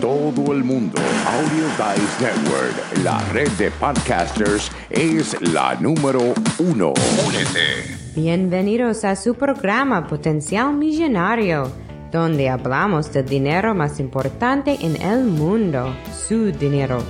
todo el mundo. Audio Dice Network, la red de podcasters, es la número uno. Únete. Bienvenidos a su programa Potencial Millonario, donde hablamos del dinero más importante en el mundo, su dinero.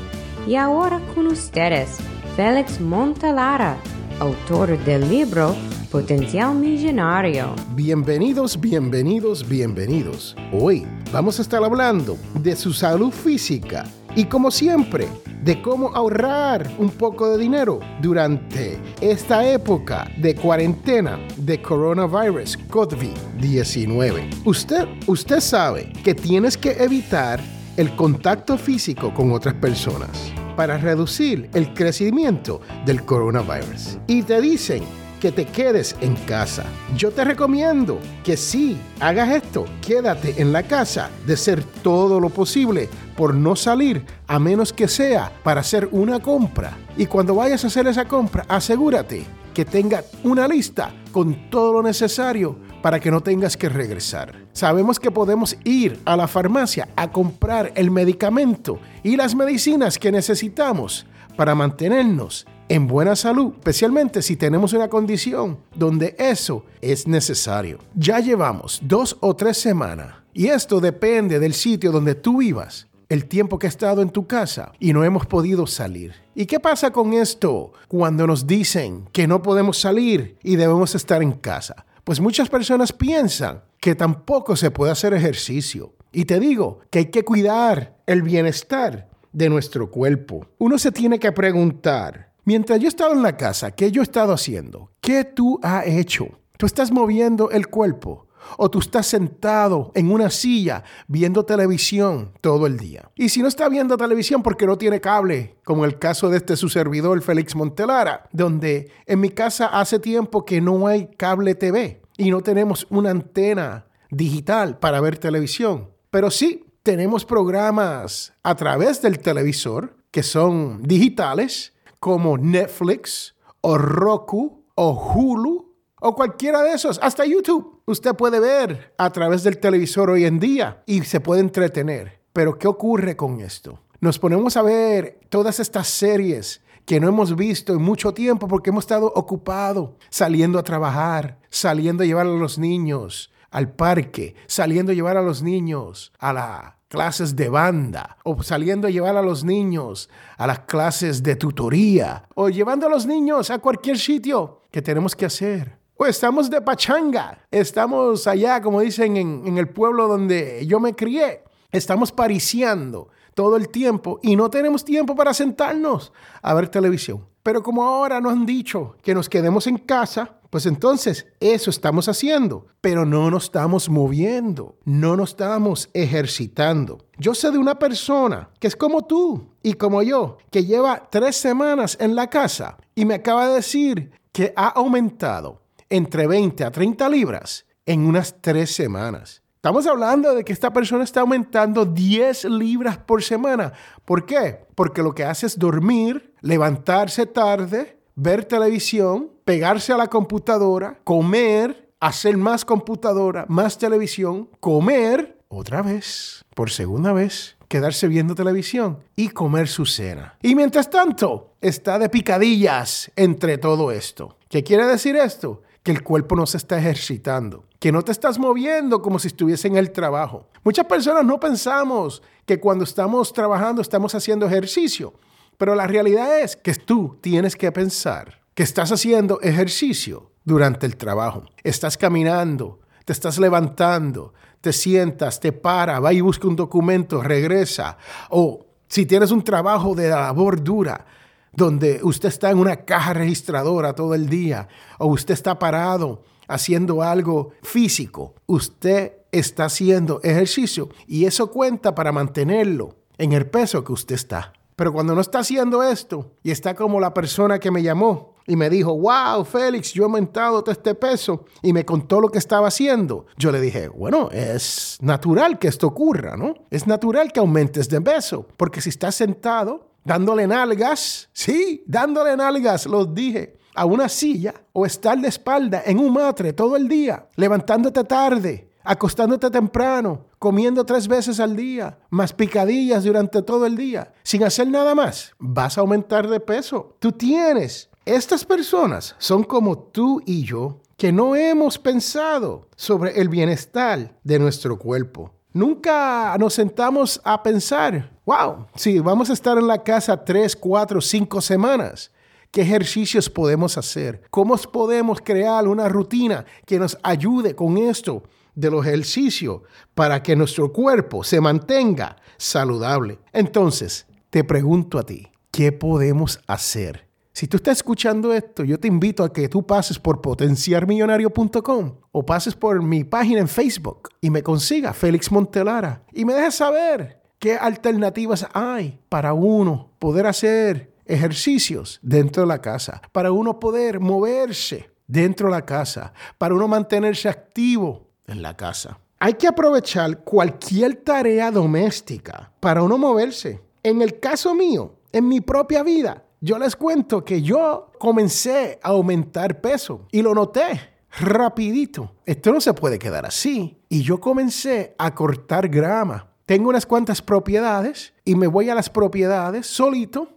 Y ahora con ustedes, Félix Montalara, autor del libro Potencial Millonario. Bienvenidos, bienvenidos, bienvenidos. Hoy vamos a estar hablando de su salud física y como siempre, de cómo ahorrar un poco de dinero durante esta época de cuarentena de coronavirus COVID-19. Usted, usted sabe que tienes que evitar el contacto físico con otras personas para reducir el crecimiento del coronavirus. Y te dicen que te quedes en casa. Yo te recomiendo que si hagas esto, quédate en la casa de ser todo lo posible por no salir a menos que sea para hacer una compra. Y cuando vayas a hacer esa compra, asegúrate que tenga una lista con todo lo necesario para que no tengas que regresar. Sabemos que podemos ir a la farmacia a comprar el medicamento y las medicinas que necesitamos para mantenernos en buena salud, especialmente si tenemos una condición donde eso es necesario. Ya llevamos dos o tres semanas y esto depende del sitio donde tú vivas, el tiempo que he estado en tu casa y no hemos podido salir. ¿Y qué pasa con esto cuando nos dicen que no podemos salir y debemos estar en casa? Pues muchas personas piensan que tampoco se puede hacer ejercicio. Y te digo que hay que cuidar el bienestar de nuestro cuerpo. Uno se tiene que preguntar, Mientras yo he en la casa, ¿qué yo he estado haciendo? ¿Qué tú has hecho? ¿Tú estás moviendo el cuerpo? ¿O tú estás sentado en una silla viendo televisión todo el día? Y si no está viendo televisión porque no tiene cable, como el caso de este su servidor Félix Montelara, donde en mi casa hace tiempo que no hay cable TV y no tenemos una antena digital para ver televisión. Pero sí tenemos programas a través del televisor que son digitales como Netflix o Roku o Hulu o cualquiera de esos, hasta YouTube. Usted puede ver a través del televisor hoy en día y se puede entretener. Pero ¿qué ocurre con esto? Nos ponemos a ver todas estas series que no hemos visto en mucho tiempo porque hemos estado ocupados saliendo a trabajar, saliendo a llevar a los niños al parque, saliendo a llevar a los niños a la clases de banda, o saliendo a llevar a los niños a las clases de tutoría, o llevando a los niños a cualquier sitio que tenemos que hacer. O estamos de pachanga, estamos allá, como dicen en, en el pueblo donde yo me crié, estamos pariciando todo el tiempo y no tenemos tiempo para sentarnos a ver televisión. Pero como ahora nos han dicho que nos quedemos en casa, pues entonces eso estamos haciendo, pero no nos estamos moviendo, no nos estamos ejercitando. Yo sé de una persona que es como tú y como yo, que lleva tres semanas en la casa y me acaba de decir que ha aumentado entre 20 a 30 libras en unas tres semanas. Estamos hablando de que esta persona está aumentando 10 libras por semana. ¿Por qué? Porque lo que hace es dormir, levantarse tarde, ver televisión, pegarse a la computadora, comer, hacer más computadora, más televisión, comer otra vez, por segunda vez, quedarse viendo televisión y comer su cena. Y mientras tanto, está de picadillas entre todo esto. ¿Qué quiere decir esto? Que el cuerpo no se está ejercitando, que no te estás moviendo como si estuviese en el trabajo. Muchas personas no pensamos que cuando estamos trabajando estamos haciendo ejercicio, pero la realidad es que tú tienes que pensar estás haciendo ejercicio durante el trabajo. Estás caminando, te estás levantando, te sientas, te para, va y busca un documento, regresa. O si tienes un trabajo de labor dura, donde usted está en una caja registradora todo el día, o usted está parado haciendo algo físico, usted está haciendo ejercicio y eso cuenta para mantenerlo en el peso que usted está. Pero cuando no está haciendo esto y está como la persona que me llamó y me dijo, wow, Félix, yo he aumentado todo este peso y me contó lo que estaba haciendo. Yo le dije, bueno, es natural que esto ocurra, ¿no? Es natural que aumentes de peso, porque si estás sentado dándole nalgas, sí, dándole nalgas, los dije, a una silla o estar de espalda en un matre todo el día, levantándote tarde, acostándote temprano, comiendo tres veces al día, más picadillas durante todo el día, sin hacer nada más, vas a aumentar de peso. Tú tienes. Estas personas son como tú y yo, que no hemos pensado sobre el bienestar de nuestro cuerpo. Nunca nos sentamos a pensar, wow, si vamos a estar en la casa tres, cuatro, cinco semanas, ¿qué ejercicios podemos hacer? ¿Cómo podemos crear una rutina que nos ayude con esto? de los ejercicios para que nuestro cuerpo se mantenga saludable. Entonces, te pregunto a ti, ¿qué podemos hacer? Si tú estás escuchando esto, yo te invito a que tú pases por potenciarmillonario.com o pases por mi página en Facebook y me consiga Félix Montelara y me dejes saber qué alternativas hay para uno poder hacer ejercicios dentro de la casa, para uno poder moverse dentro de la casa, para uno mantenerse activo en la casa. Hay que aprovechar cualquier tarea doméstica para uno moverse. En el caso mío, en mi propia vida, yo les cuento que yo comencé a aumentar peso y lo noté rapidito. Esto no se puede quedar así. Y yo comencé a cortar grama. Tengo unas cuantas propiedades y me voy a las propiedades solito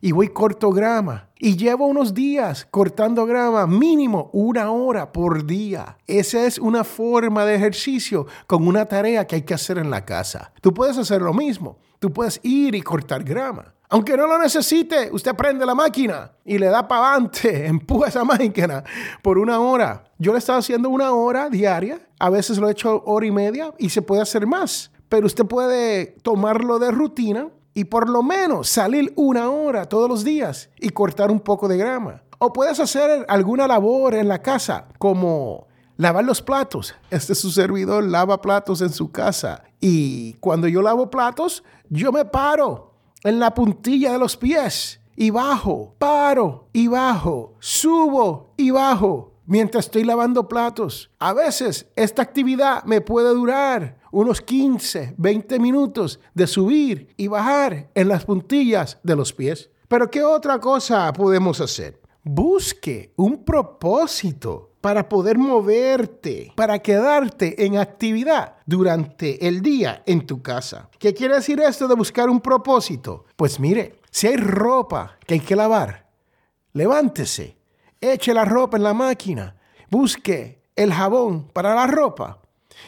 y voy corto grama. Y llevo unos días cortando grama, mínimo una hora por día. Esa es una forma de ejercicio con una tarea que hay que hacer en la casa. Tú puedes hacer lo mismo. Tú puedes ir y cortar grama. Aunque no lo necesite, usted prende la máquina y le da para adelante, empuja esa máquina por una hora. Yo le estaba haciendo una hora diaria, a veces lo he hecho hora y media y se puede hacer más. Pero usted puede tomarlo de rutina y por lo menos salir una hora todos los días y cortar un poco de grama. O puedes hacer alguna labor en la casa como lavar los platos. Este es su servidor, lava platos en su casa. Y cuando yo lavo platos, yo me paro en la puntilla de los pies y bajo, paro y bajo, subo y bajo mientras estoy lavando platos. A veces esta actividad me puede durar unos 15, 20 minutos de subir y bajar en las puntillas de los pies. Pero ¿qué otra cosa podemos hacer? Busque un propósito para poder moverte, para quedarte en actividad durante el día en tu casa. ¿Qué quiere decir esto de buscar un propósito? Pues mire, si hay ropa que hay que lavar, levántese, eche la ropa en la máquina, busque el jabón para la ropa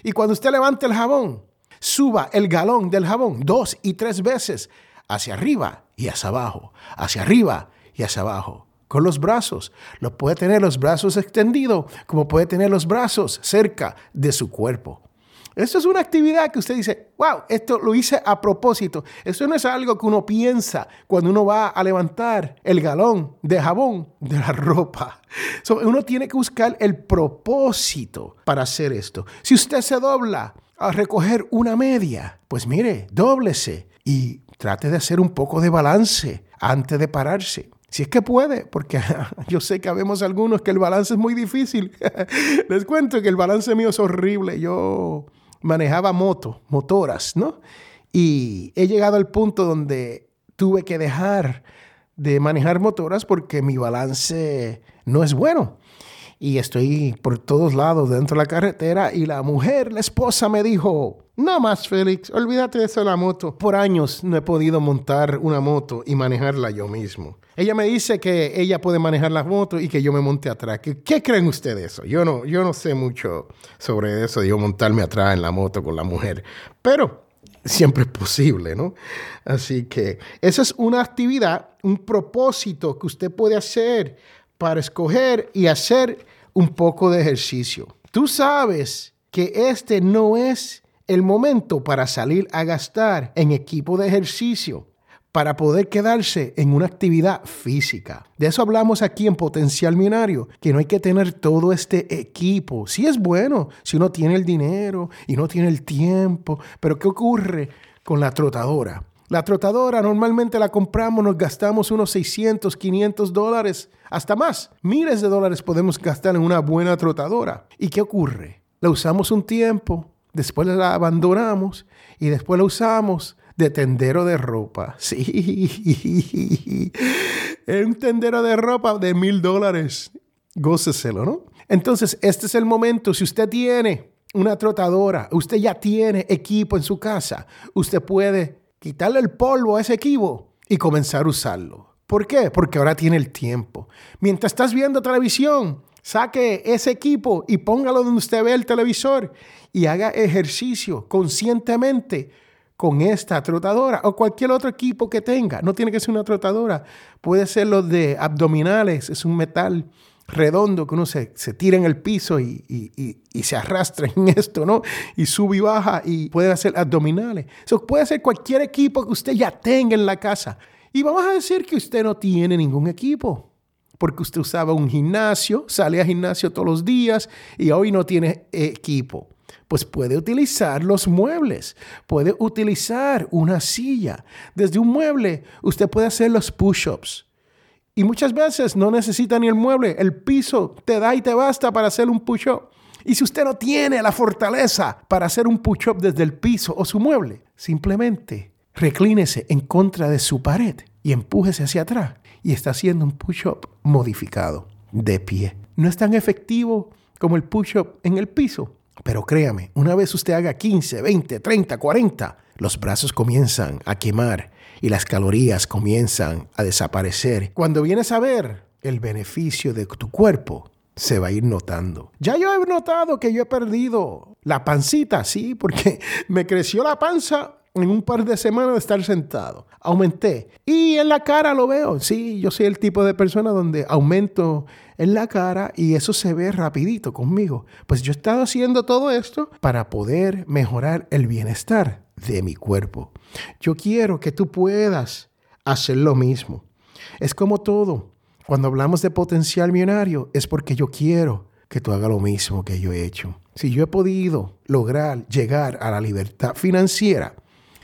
y cuando usted levante el jabón, suba el galón del jabón dos y tres veces hacia arriba y hacia abajo, hacia arriba y hacia abajo. Con los brazos. Lo puede tener los brazos extendidos como puede tener los brazos cerca de su cuerpo. Esto es una actividad que usted dice, wow, esto lo hice a propósito. Esto no es algo que uno piensa cuando uno va a levantar el galón de jabón de la ropa. uno tiene que buscar el propósito para hacer esto. Si usted se dobla a recoger una media, pues mire, dóblese y trate de hacer un poco de balance antes de pararse. Si es que puede, porque yo sé que habemos algunos que el balance es muy difícil. Les cuento que el balance mío es horrible. Yo manejaba moto, motoras, ¿no? Y he llegado al punto donde tuve que dejar de manejar motoras porque mi balance no es bueno. Y estoy por todos lados dentro de la carretera y la mujer, la esposa, me dijo, no más, Félix, olvídate de eso de la moto. Por años no he podido montar una moto y manejarla yo mismo. Ella me dice que ella puede manejar la moto y que yo me monte atrás. ¿Qué, qué creen ustedes de eso? Yo no, yo no sé mucho sobre eso de yo montarme atrás en la moto con la mujer. Pero siempre es posible, ¿no? Así que esa es una actividad, un propósito que usted puede hacer para escoger y hacer un poco de ejercicio. Tú sabes que este no es el momento para salir a gastar en equipo de ejercicio para poder quedarse en una actividad física. De eso hablamos aquí en Potencial Millonario, que no hay que tener todo este equipo. Sí es bueno si uno tiene el dinero y no tiene el tiempo, pero ¿qué ocurre con la trotadora? La trotadora normalmente la compramos, nos gastamos unos 600, 500 dólares, hasta más. Miles de dólares podemos gastar en una buena trotadora. ¿Y qué ocurre? La usamos un tiempo, después la abandonamos y después la usamos de tendero de ropa. Sí, es un tendero de ropa de mil dólares. Góceselo, ¿no? Entonces, este es el momento. Si usted tiene una trotadora, usted ya tiene equipo en su casa, usted puede quitarle el polvo a ese equipo y comenzar a usarlo. ¿Por qué? Porque ahora tiene el tiempo. Mientras estás viendo televisión, saque ese equipo y póngalo donde usted ve el televisor y haga ejercicio conscientemente con esta trotadora o cualquier otro equipo que tenga. No tiene que ser una trotadora, puede ser los de abdominales, es un metal redondo que uno se, tira en el piso y, se arrastra en esto, ¿no? Y sube y baja y puede hacer abdominales. Eso puede ser cualquier equipo que usted ya tenga en la casa. Y vamos a decir que usted no tiene ningún equipo, porque usted usaba un gimnasio, sale a gimnasio todos los días y hoy no tiene equipo. Pues puede utilizar los muebles, puede utilizar una silla. Desde un mueble usted puede hacer los push-ups y muchas veces no necesita ni el mueble, el piso te da y te basta para hacer un push-up. Y si usted no tiene la fortaleza para hacer un push-up desde el piso o su mueble, simplemente reclínese en contra de su pared y empújese hacia atrás y está haciendo un push-up modificado de pie. No es tan efectivo como el push-up en el piso, pero créame, una vez usted haga 15, 20, 30, 40, los brazos comienzan a quemar y las calorías comienzan a desaparecer. Cuando vienes a ver el beneficio de tu cuerpo, se va a ir notando. Ya yo he notado que yo he perdido la pancita, sí, porque me creció la panza en un par de semanas de estar sentado. Aumenté. Y en la cara lo veo. Sí, yo soy el tipo de persona donde aumento en la cara y eso se ve rapidito conmigo. Pues yo he estado haciendo todo esto para poder mejorar el bienestar de mi cuerpo. Yo quiero que tú puedas hacer lo mismo. Es como todo. Cuando hablamos de potencial millonario es porque yo quiero que tú hagas lo mismo que yo he hecho. Si yo he podido lograr llegar a la libertad financiera,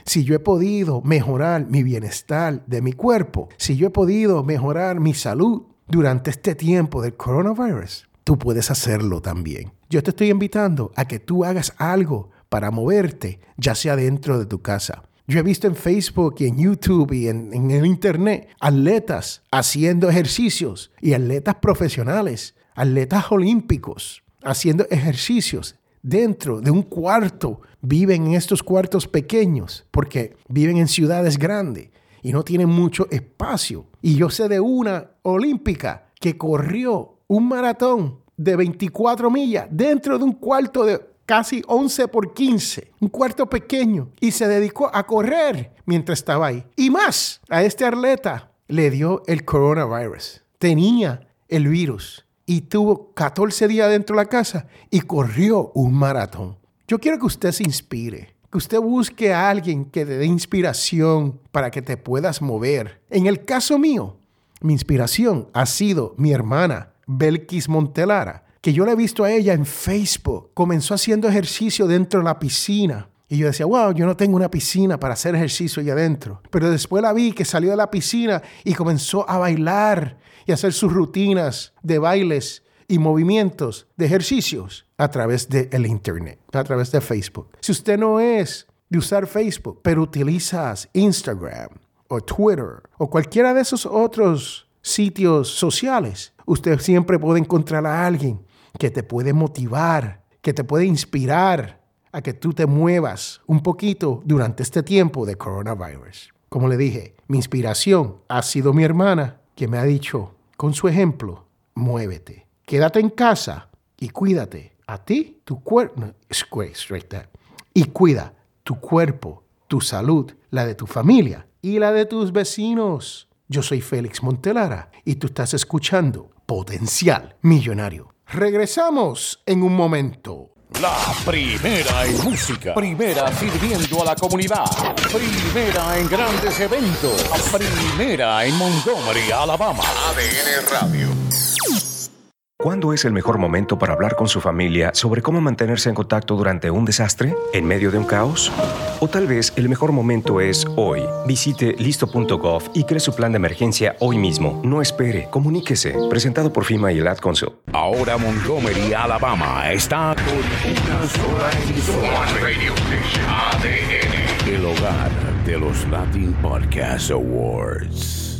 si yo he podido mejorar mi bienestar de mi cuerpo, si yo he podido mejorar mi salud durante este tiempo del coronavirus, tú puedes hacerlo también. Yo te estoy invitando a que tú hagas algo para moverte, ya sea dentro de tu casa. Yo he visto en Facebook y en YouTube y en, el Internet atletas haciendo ejercicios y atletas profesionales, atletas olímpicos haciendo ejercicios dentro de un cuarto. Viven en estos cuartos pequeños porque viven en ciudades grandes y no tienen mucho espacio. Y yo sé de una olímpica que corrió un maratón de 24 millas dentro de un cuarto de casi 11 por 15, un cuarto pequeño, y se dedicó a correr mientras estaba ahí. Y más, a este atleta le dio el coronavirus. Tenía el virus y tuvo 14 días dentro de la casa y corrió un maratón. Yo quiero que usted se inspire, que usted busque a alguien que te dé inspiración para que te puedas mover. En el caso mío, mi inspiración ha sido mi hermana, Belkis Montelara que yo la he visto a ella en Facebook. Comenzó haciendo ejercicio dentro de la piscina. Y yo decía, wow, yo no tengo una piscina para hacer ejercicio ahí adentro. Pero después la vi que salió de la piscina y comenzó a bailar y hacer sus rutinas de bailes y movimientos de ejercicios a través del Internet, a través de Facebook. Si usted no es de usar Facebook, pero utilizas Instagram o Twitter o cualquiera de esos otros sitios sociales, usted siempre puede encontrar a alguien que te puede motivar, que te puede inspirar a que tú te muevas un poquito durante este tiempo de coronavirus. Como le dije, mi inspiración ha sido mi hermana que me ha dicho, con su ejemplo, muévete, quédate en casa y cuídate a ti, tu cuerpo, y cuida tu cuerpo, tu salud, la de tu familia y la de tus vecinos. Yo soy Félix Montelara y tú estás escuchando Potencial Millonario. Regresamos en un momento. La primera en música, primera sirviendo a la comunidad, primera en grandes eventos, primera en Montgomery, Alabama. ADN Radio. ¿Cuándo es el mejor momento para hablar con su familia sobre cómo mantenerse en contacto durante un desastre? ¿En medio de un caos? O tal vez el mejor momento es hoy. Visite listo.gov y cree su plan de emergencia hoy mismo. No espere, comuníquese. Presentado por FIMA y el Ad Council. Ahora Montgomery, Alabama está con una sola El hogar de los Latin Podcast Awards.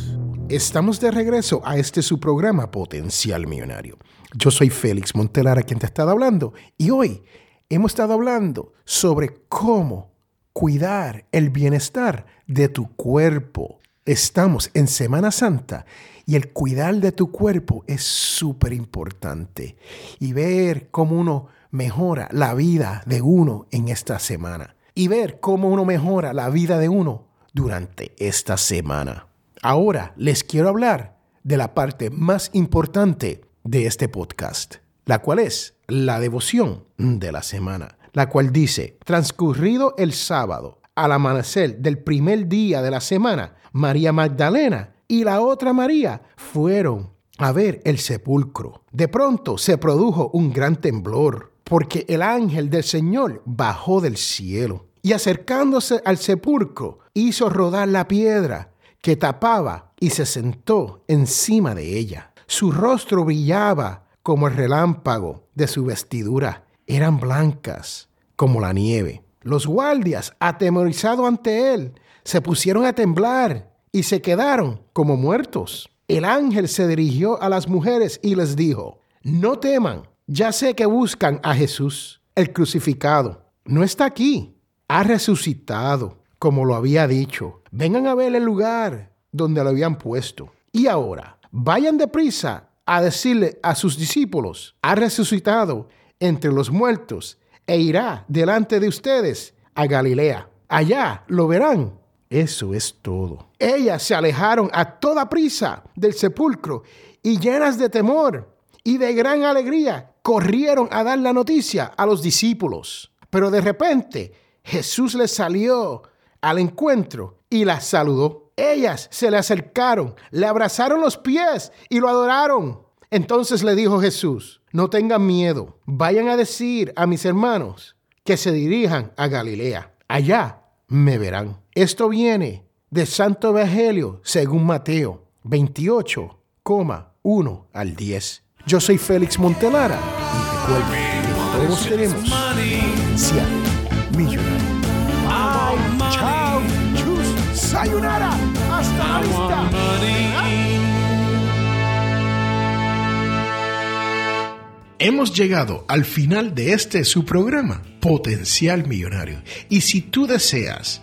Estamos de regreso a este su programa Potencial Millonario. Yo soy Félix Montelara quien te está hablando y hoy hemos estado hablando sobre cómo cuidar el bienestar de tu cuerpo. Estamos en Semana Santa y el cuidar de tu cuerpo es súper importante. Y ver cómo uno mejora la vida de uno en esta semana. Y ver cómo uno mejora la vida de uno durante esta semana. Ahora les quiero hablar de la parte más importante de este podcast, la cual es la devoción de la semana, la cual dice, transcurrido el sábado, al amanecer del primer día de la semana, María Magdalena y la otra María fueron a ver el sepulcro. De pronto se produjo un gran temblor, porque el ángel del Señor bajó del cielo y acercándose al sepulcro hizo rodar la piedra que tapaba y se sentó encima de ella. Su rostro brillaba como el relámpago de su vestidura. Eran blancas como la nieve. Los guardias, atemorizados ante él, se pusieron a temblar y se quedaron como muertos. El ángel se dirigió a las mujeres y les dijo, no teman, ya sé que buscan a Jesús, el crucificado. No está aquí, ha resucitado, como lo había dicho. Vengan a ver el lugar donde lo habían puesto. Y ahora, vayan deprisa a decirle a sus discípulos, ha resucitado entre los muertos e irá delante de ustedes a Galilea. Allá lo verán. Eso es todo. Ellas se alejaron a toda prisa del sepulcro y llenas de temor y de gran alegría corrieron a dar la noticia a los discípulos. Pero de repente Jesús les salió al encuentro y las saludó. Ellas se le acercaron, le abrazaron los pies y lo adoraron. Entonces le dijo Jesús, no tengan miedo, vayan a decir a mis hermanos que se dirijan a Galilea. Allá me verán. Esto viene de Santo Evangelio según Mateo 28,1 al 10. Yo soy Félix Montelara y recuerden todos tenemos millonario. Chao, sayonara, hasta la vista. Hemos llegado al final de este su programa, Potencial Millonario. Y si tú deseas